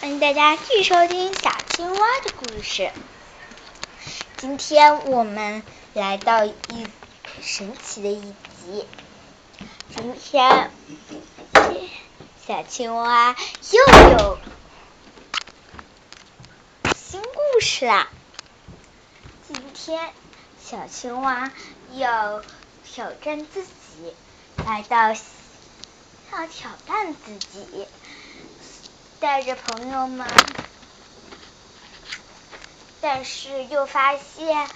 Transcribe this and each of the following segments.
欢迎大家继续收听小青蛙的故事。今天我们来到一神奇的一集。今天小青蛙又有新故事啦。今天小青蛙要挑战自己，来到要挑战自己。带着朋友们，但是又发现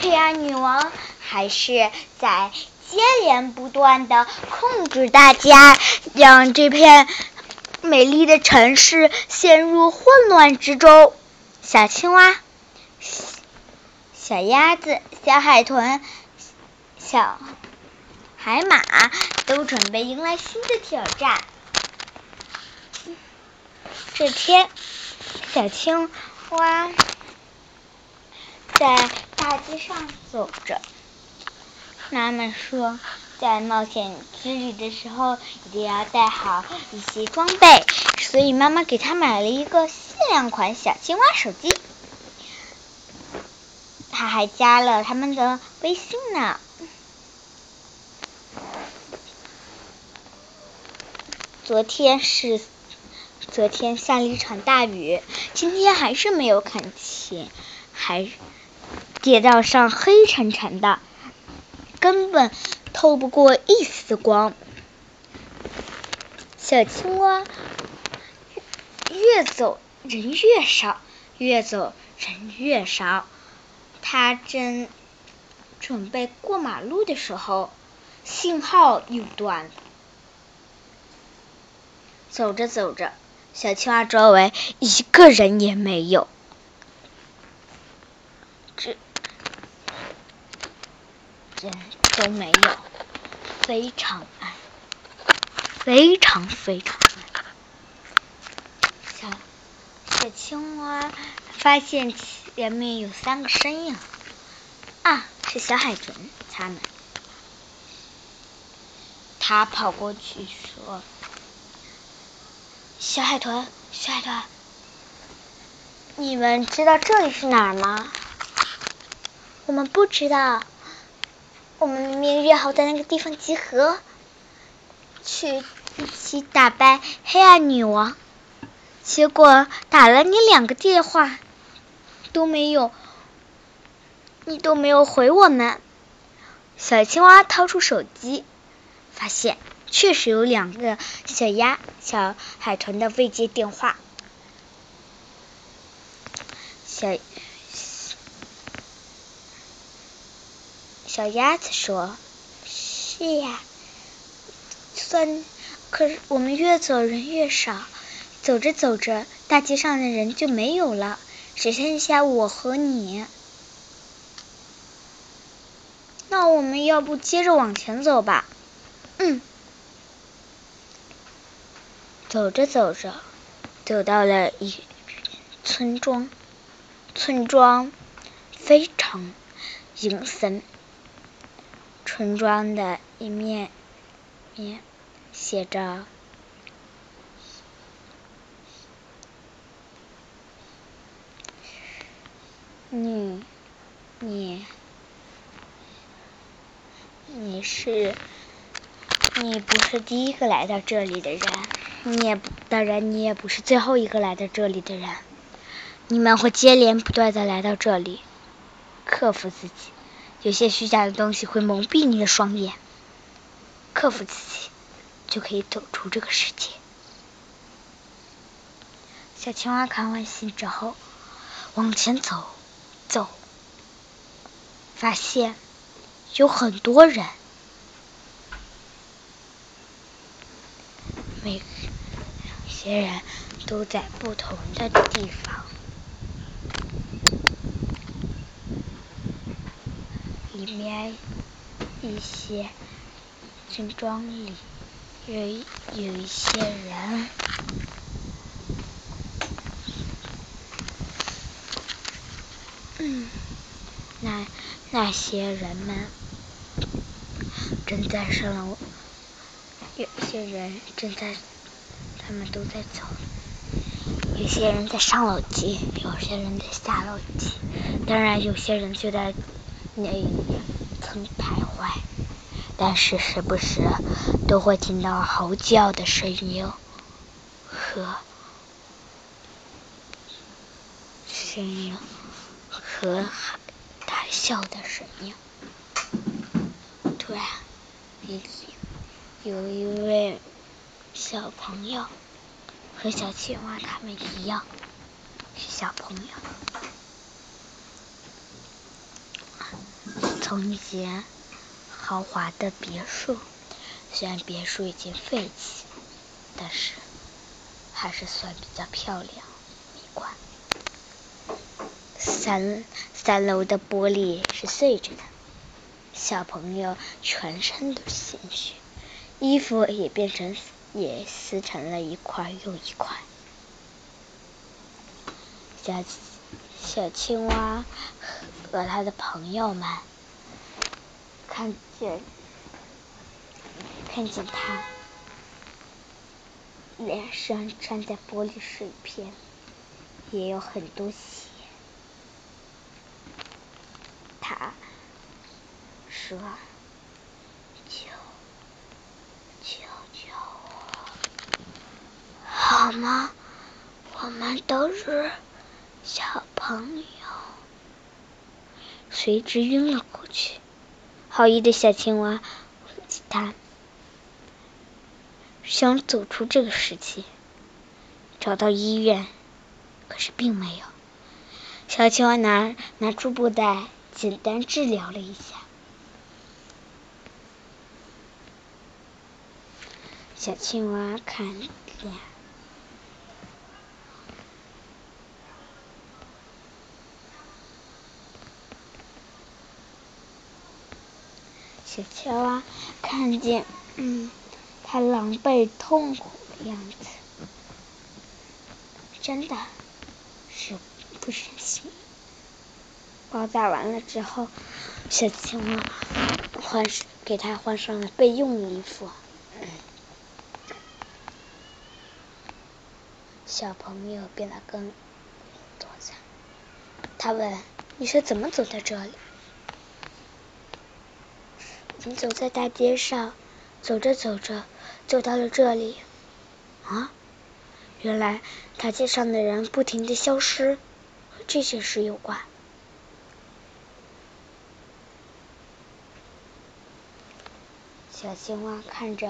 黑暗女王还是在接连不断的控制大家，让这片美丽的城市陷入混乱之中。小青蛙、小鸭子、小海豚、小海马都准备迎来新的挑战。这天，小青蛙在大街上走着。妈妈说，在冒险之旅的时候，一定要带好一些装备，所以妈妈给他买了一个限量款小青蛙手机。他还加了他们的微信呢。昨天是。昨天下了一场大雨，今天还是没有看清，还街道上黑沉沉的，根本透不过一丝光。小青蛙越走人越少，越走人越少。它正准备过马路的时候，信号又断了。走着走着。小青蛙周围一个人也没有，这人都没有，非常暗，非常非常暗。小小青蛙发现前面有三个身影，啊，是小海豚他们。他跑过去说。小海豚，小海豚，你们知道这里是哪儿吗？我们不知道。我们明明约好在那个地方集合，去一起打败黑暗女王。结果打了你两个电话都没有，你都没有回我们。小青蛙掏出手机，发现。确实有两个小鸭、小海豚的未接电话。小小鸭子说：“是呀，算，可是我们越走人越少，走着走着，大街上的人就没有了，只剩下我和你。那我们要不接着往前走吧？”嗯。走着走着，走到了一村庄。村庄非常阴森。村庄的一面面写着：“你，你，你是，你不是第一个来到这里的人。”你也不当然，你也不是最后一个来到这里的人。你们会接连不断的来到这里，克服自己。有些虚假的东西会蒙蔽你的双眼，克服自己，就可以走出这个世界。小青蛙看完信之后，往前走，走，发现有很多人。每些人都在不同的地方，里面一些村庄里有有一些人，嗯，那那些人们正在上楼。有些人正在，他们都在走。有些人在上楼梯，有些人在下楼梯，当然有些人就在那一层徘徊。但是时不时都会听到嚎叫的声音和声音和大笑的声音。突然，有一位小朋友和小青蛙他们一样是小朋友，从前。豪华的别墅，虽然别墅已经废弃，但是还是算比较漂亮、美观。三三楼的玻璃是碎着的，小朋友全身都是鲜血，衣服也变成也撕成了一块又一块。小小青蛙和他的朋友们。看见，看见他脸上沾的玻璃碎片，也有很多血。他说：“救，救救我，好吗？我们都是小朋友。”随之晕了过去。好意的小青蛙，他想走出这个世界，找到医院，可是并没有。小青蛙拿拿出布袋，简单治疗了一下。小青蛙看见。小青蛙看见，嗯，他狼狈痛苦的样子，真的是不忍心。包扎完了之后，小青蛙换给他换上了备用衣服。小朋友变得更多彩。他问：“你是怎么走到这里？”你走在大街上，走着走着，走到了这里。啊，原来大街上的人不停的消失，和这件事有关。小青蛙看着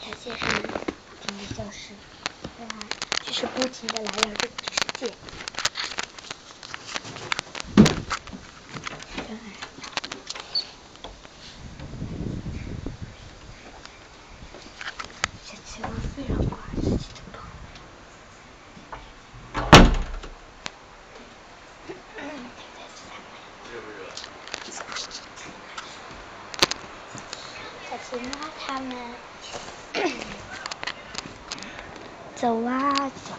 大街上不停的消失，原来就是不停的来到这个世界。小青蛙他们走啊走，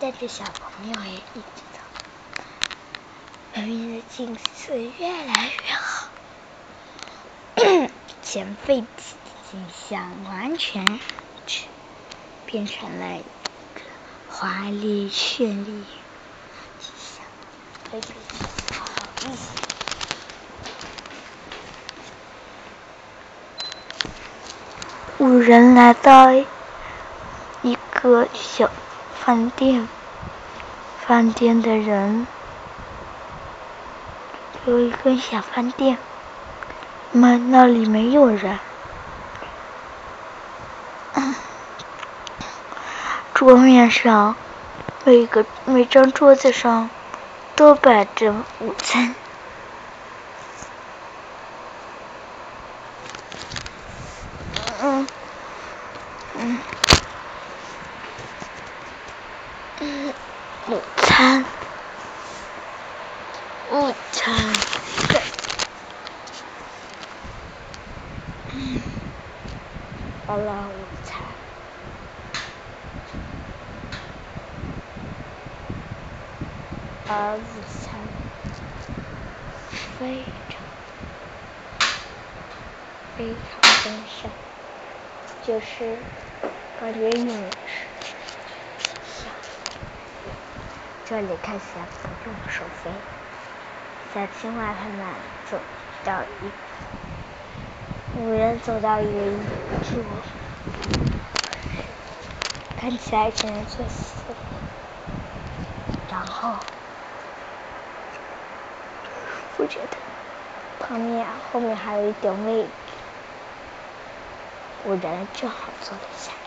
带着小朋友也一起走，外面的景色越来越好，前废弃的景象完全变成了华丽绚丽。景象，非常好意思。五人来到个小饭店，饭店的人有一个小饭店，门那里没有人，桌面上每个每张桌子上都摆着午餐。午餐，午餐，嗯，好了，午餐，而午餐非常非常丰盛，就是感觉饮食。这里看用手飞。小青蛙他们走到一，五人走到一个椅子，看起来只能坐四个，然后我觉得旁边后面还有一点位置，五人正好坐了下来。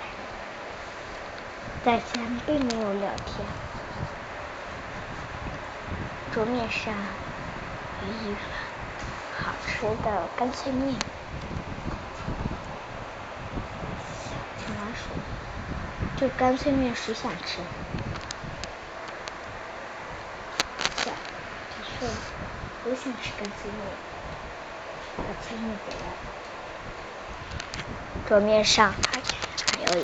大家并没有聊天，桌面上有一碗好吃的干脆面。小青蛙说：“这干脆面谁想吃？”小他说：“我想吃干脆面。”把脆面给了。桌面上还还有一。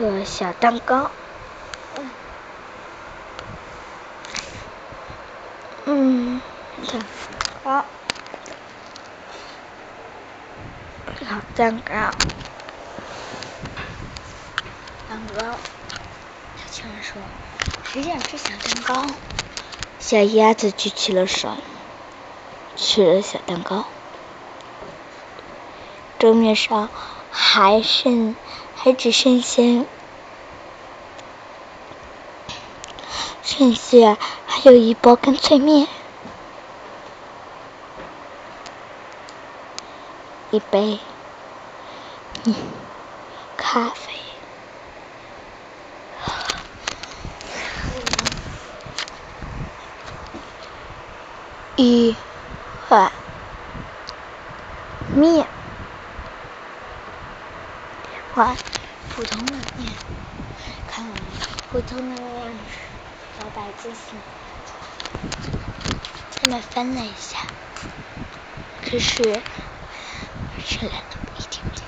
个小蛋糕，嗯，蛋糕，小蛋糕，蛋糕。小青说：“谁想吃小蛋糕？”小鸭子举起了手，吃了小蛋糕。桌面上还剩。还只剩下，剩下还有一包干脆面，一杯咖啡，一碗面。碗普通的面，看普通的面是老百姓。他们分了一下，可是一点点。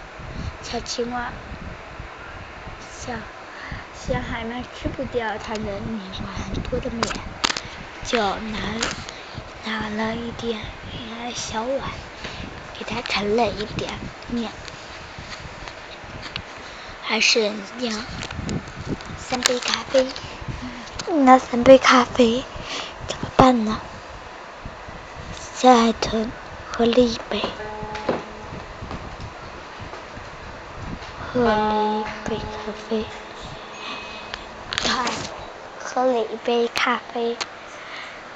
小青蛙小小海鳗吃不掉它的那碗多的面，就拿拿了一点拿小碗，给它盛了一点面。还是两三杯咖啡，那三杯咖啡怎么办呢？小海豚喝了一杯，喝了一杯咖啡，他喝了一杯咖啡，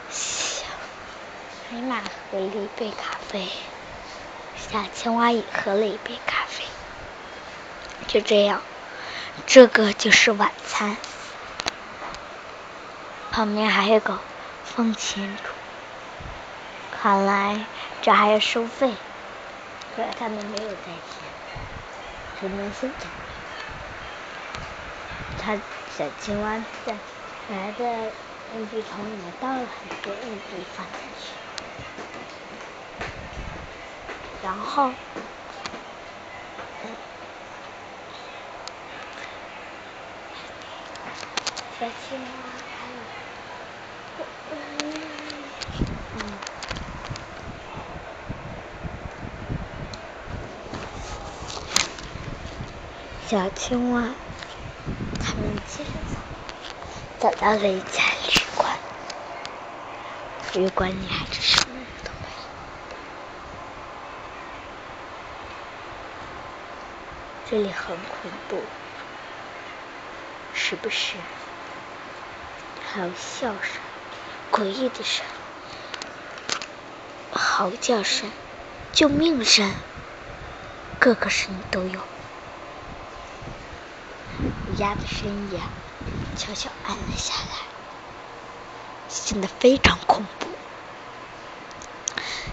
小海马喝了一杯咖啡，小青蛙也喝了一杯咖啡。就这样，这个就是晚餐。旁边还有个风琴，看来这还要收费。可是他们没有在钱，只能现在。他小青蛙在来的硬币桶里面倒了很多硬币放进去，然后。小青蛙还有，嗯，小青蛙他们接着走，走到了一家旅馆，旅馆里还是什么人都没有，这里很恐怖，是不是？还有笑声、诡异的声、嚎叫声、救命声，各个声音都有。乌鸦的声音悄悄暗了下来，显得非常恐怖。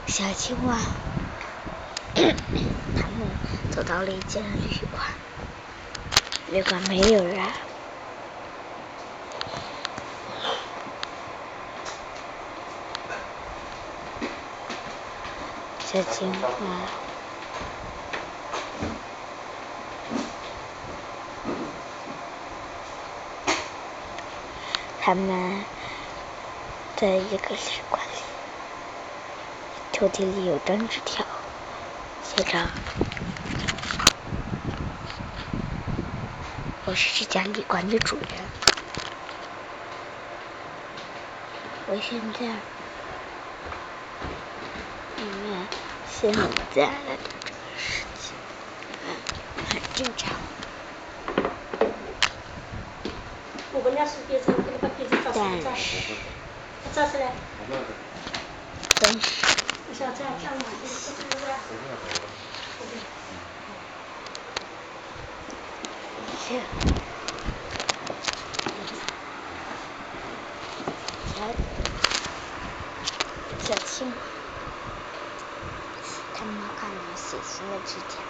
小青蛙 他们走到了一间旅馆，旅馆没有人。小青蛙，他们在一个旅馆里，抽屉里有张纸条，写着：“我是这家旅馆的主人，我现在因为现里在的这个事情很正常。”但是，但是，小青，他们看到写信的纸条，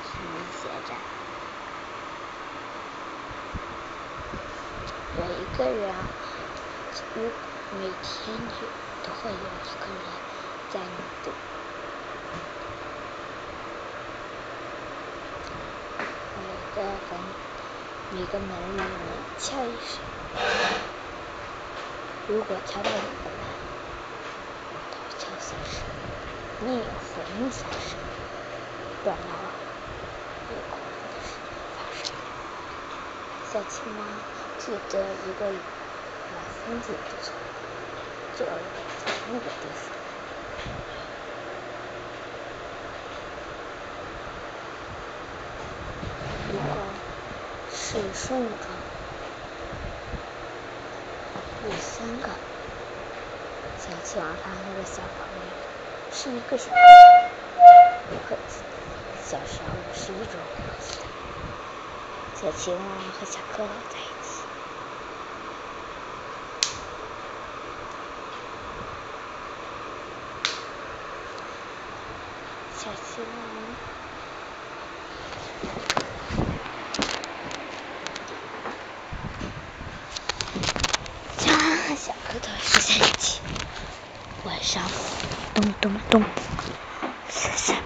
上面写着：“有一个人，如每天就都会有一个人在你的每个房每个门里面敲一声，如果敲不来。”你有回应三声，断了有可能的事情发生。小青蛙记得一个老孙子不错，就在那个地方。一个是十五个，有三个。小青蛙和那个小朋友。是一个小，和小时候是一种。小青蛙和小蝌蚪在一起。小青蛙，青蛙和小蝌蚪睡在一起，晚上。咚咚咚！三声，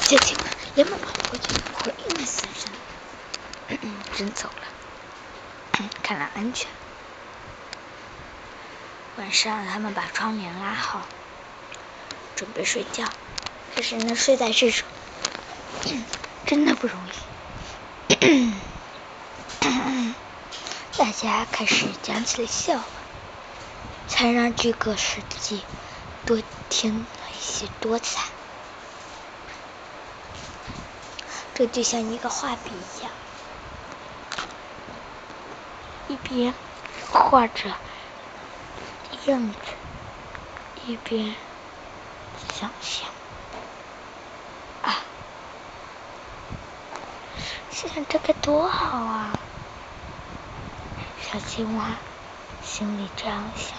小青蛙连忙跑过去回应了三声，真走了，看来安全。晚上，他们把窗帘拉好，准备睡觉。可是能睡在这种，真的不容易。大家开始讲起了笑话，才让这个世界。多添了一些多彩，这就像一个画笔一样，一边画着样子，一边想象啊，想这该多好啊！小青蛙心里这样想。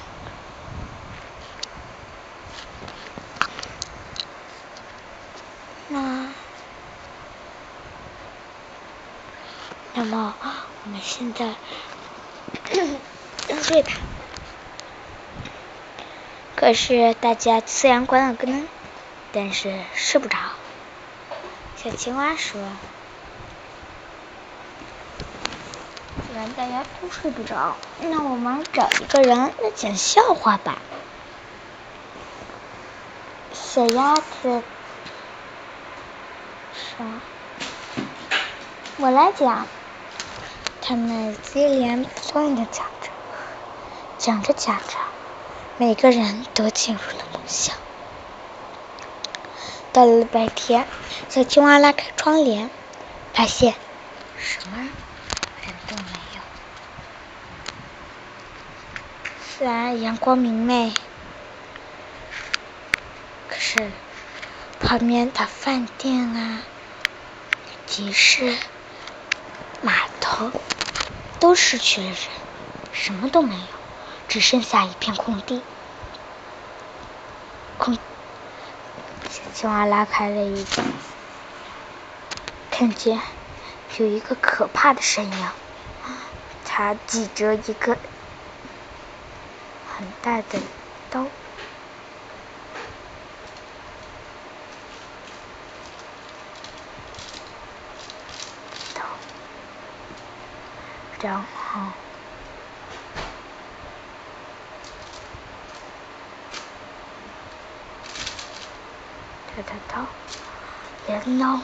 那，那么我们现在 入睡吧。可是大家虽然关了灯，但是睡不着。小青蛙说：“既然大家都睡不着，那我们找一个人来讲笑话吧。”小鸭子。我来讲，他们接连不断的讲着，讲着讲着，每个人都进入了梦乡。到了白天，小青蛙拉开窗帘，发现什么人都没有。自然阳光明媚，可是旁边的饭店啊。集市、码头都失去了人，什么都没有，只剩下一片空地。空，小青蛙拉开了一个，看见有一个可怕的身影，它举着一个大的刀。然后，他的刀，镰刀，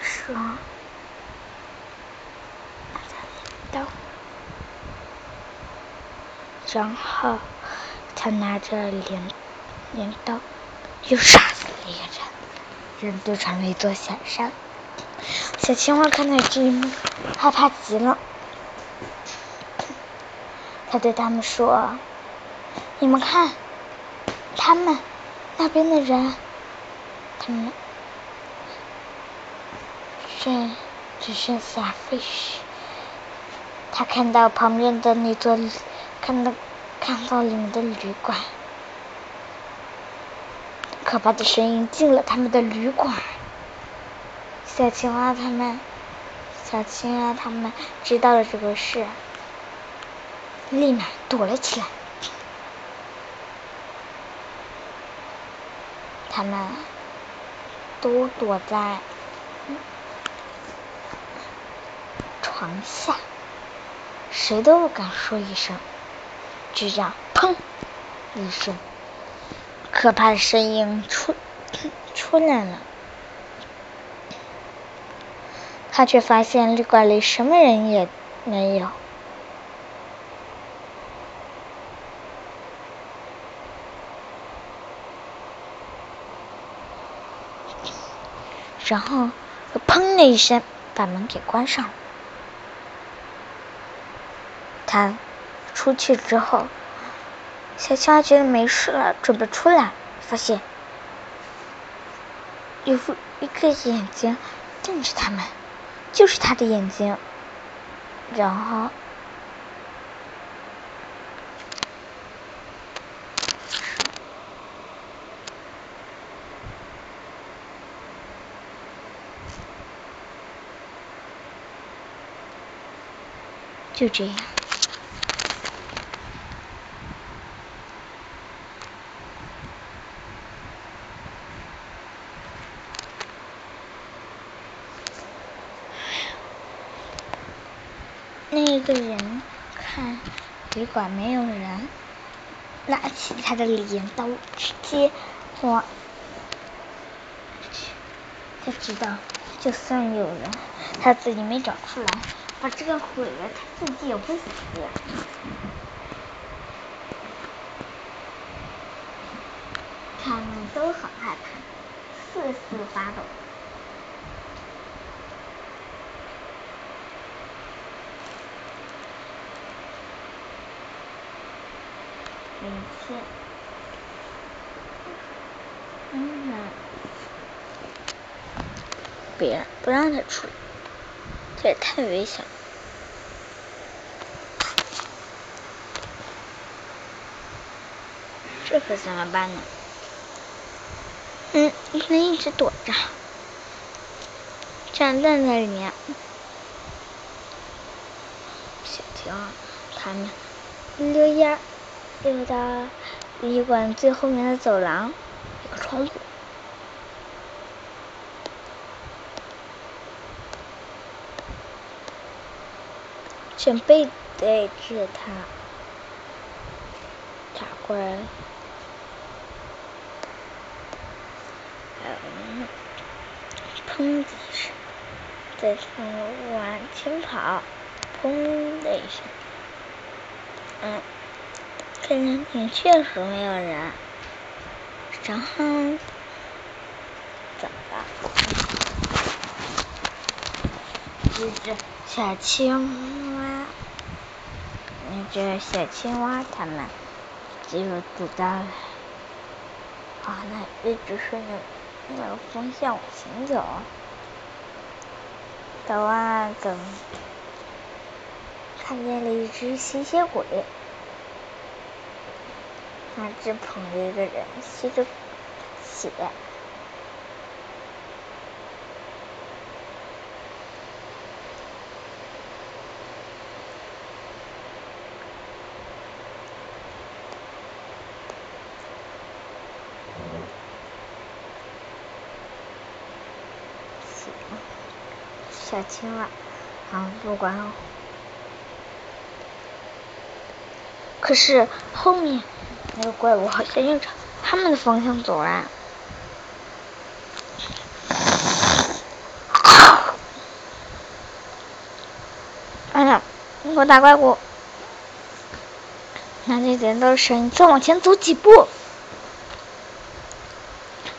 双，然后他拿着镰镰刀，又杀死了一个人，人堆成了一座小山。小青蛙看到这一幕，害怕极了。他对他们说：“你们看，他们那边的人，他们剩只剩下废墟。”他看到旁边的那座，看到看到里面的旅馆，可怕的声音进了他们的旅馆。小青蛙他们，小青蛙他们知道了这个事，立马躲了起来。他们都躲在床下，谁都不敢说一声。就这样，砰一声，可怕的声音出出来了。他却发现旅馆里什么人也没有，然后砰的一声把门给关上了。他出去之后，小青蛙觉得没事了，准备出来，发现有一个眼睛瞪着他们。就是他的眼睛，然后就这样。那个人看旅馆没有人，拿起他的镰刀直接往，他知道就算有人，他自己没找出来，把这个毁了，他自己也会死。他们都很害怕，瑟瑟发抖。一切，嗯，别不让他出来，这也太危险了。这可怎么办呢？嗯，只能一直躲着，站在里面。小青蛙他们溜烟。溜到旅馆最后面的走廊，有个窗户，准备对着他打过来。嗯，砰的一声，再从往前跑，砰的一声，嗯。看人影确实没有人，然后怎么了？一只小青蛙，一只小青蛙，它们就走到了啊，那一直顺着那个方向往前走，走啊走，看见了一只吸血鬼。他只捧着一个人，吸着血。小青蛙，啊，不管。可是后面。那个怪物好像又朝他们的方向走啊！哎呀，你给我打怪物！拿着剪刀绳，再往前走几步，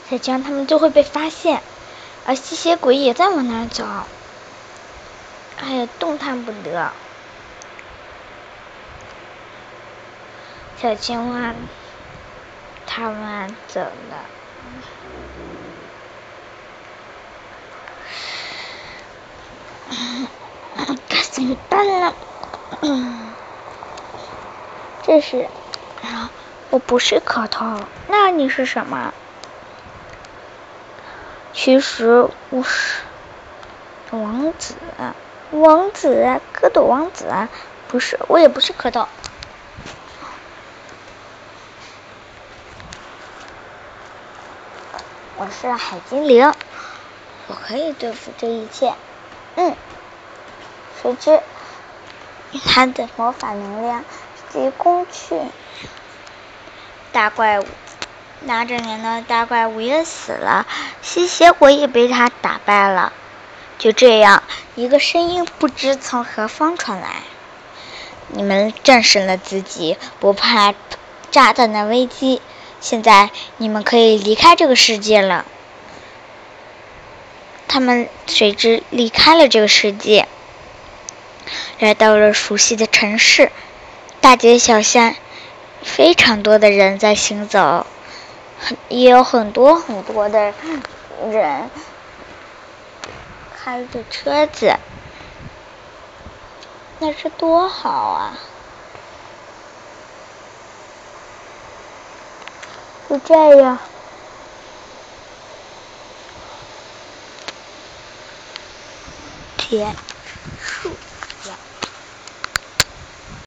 再这样他们就会被发现。而吸血鬼也在往那儿走，哎呀，动弹不得。小青蛙，他们走了，该怎么办呢？这是，我不是壳头，那你是什么？其实我是王子，王子，蝌蚪王子，不是，我也不是蝌蚪，是海精灵，我可以对付这一切。嗯，谁知 他的魔法能量急攻去，大怪物。拿着镰刀的大怪物也死了，吸血鬼也被他打败了。就这样，一个声音不知从何方传来：“你们战胜了自己，不怕炸弹的危机。现在你们可以离开这个世界了。”他们随之离开了这个世界，来到了熟悉的城市，大街小巷，非常多的人在行走。很也有很多很多的人开着车子，那是多好啊！就这样，天。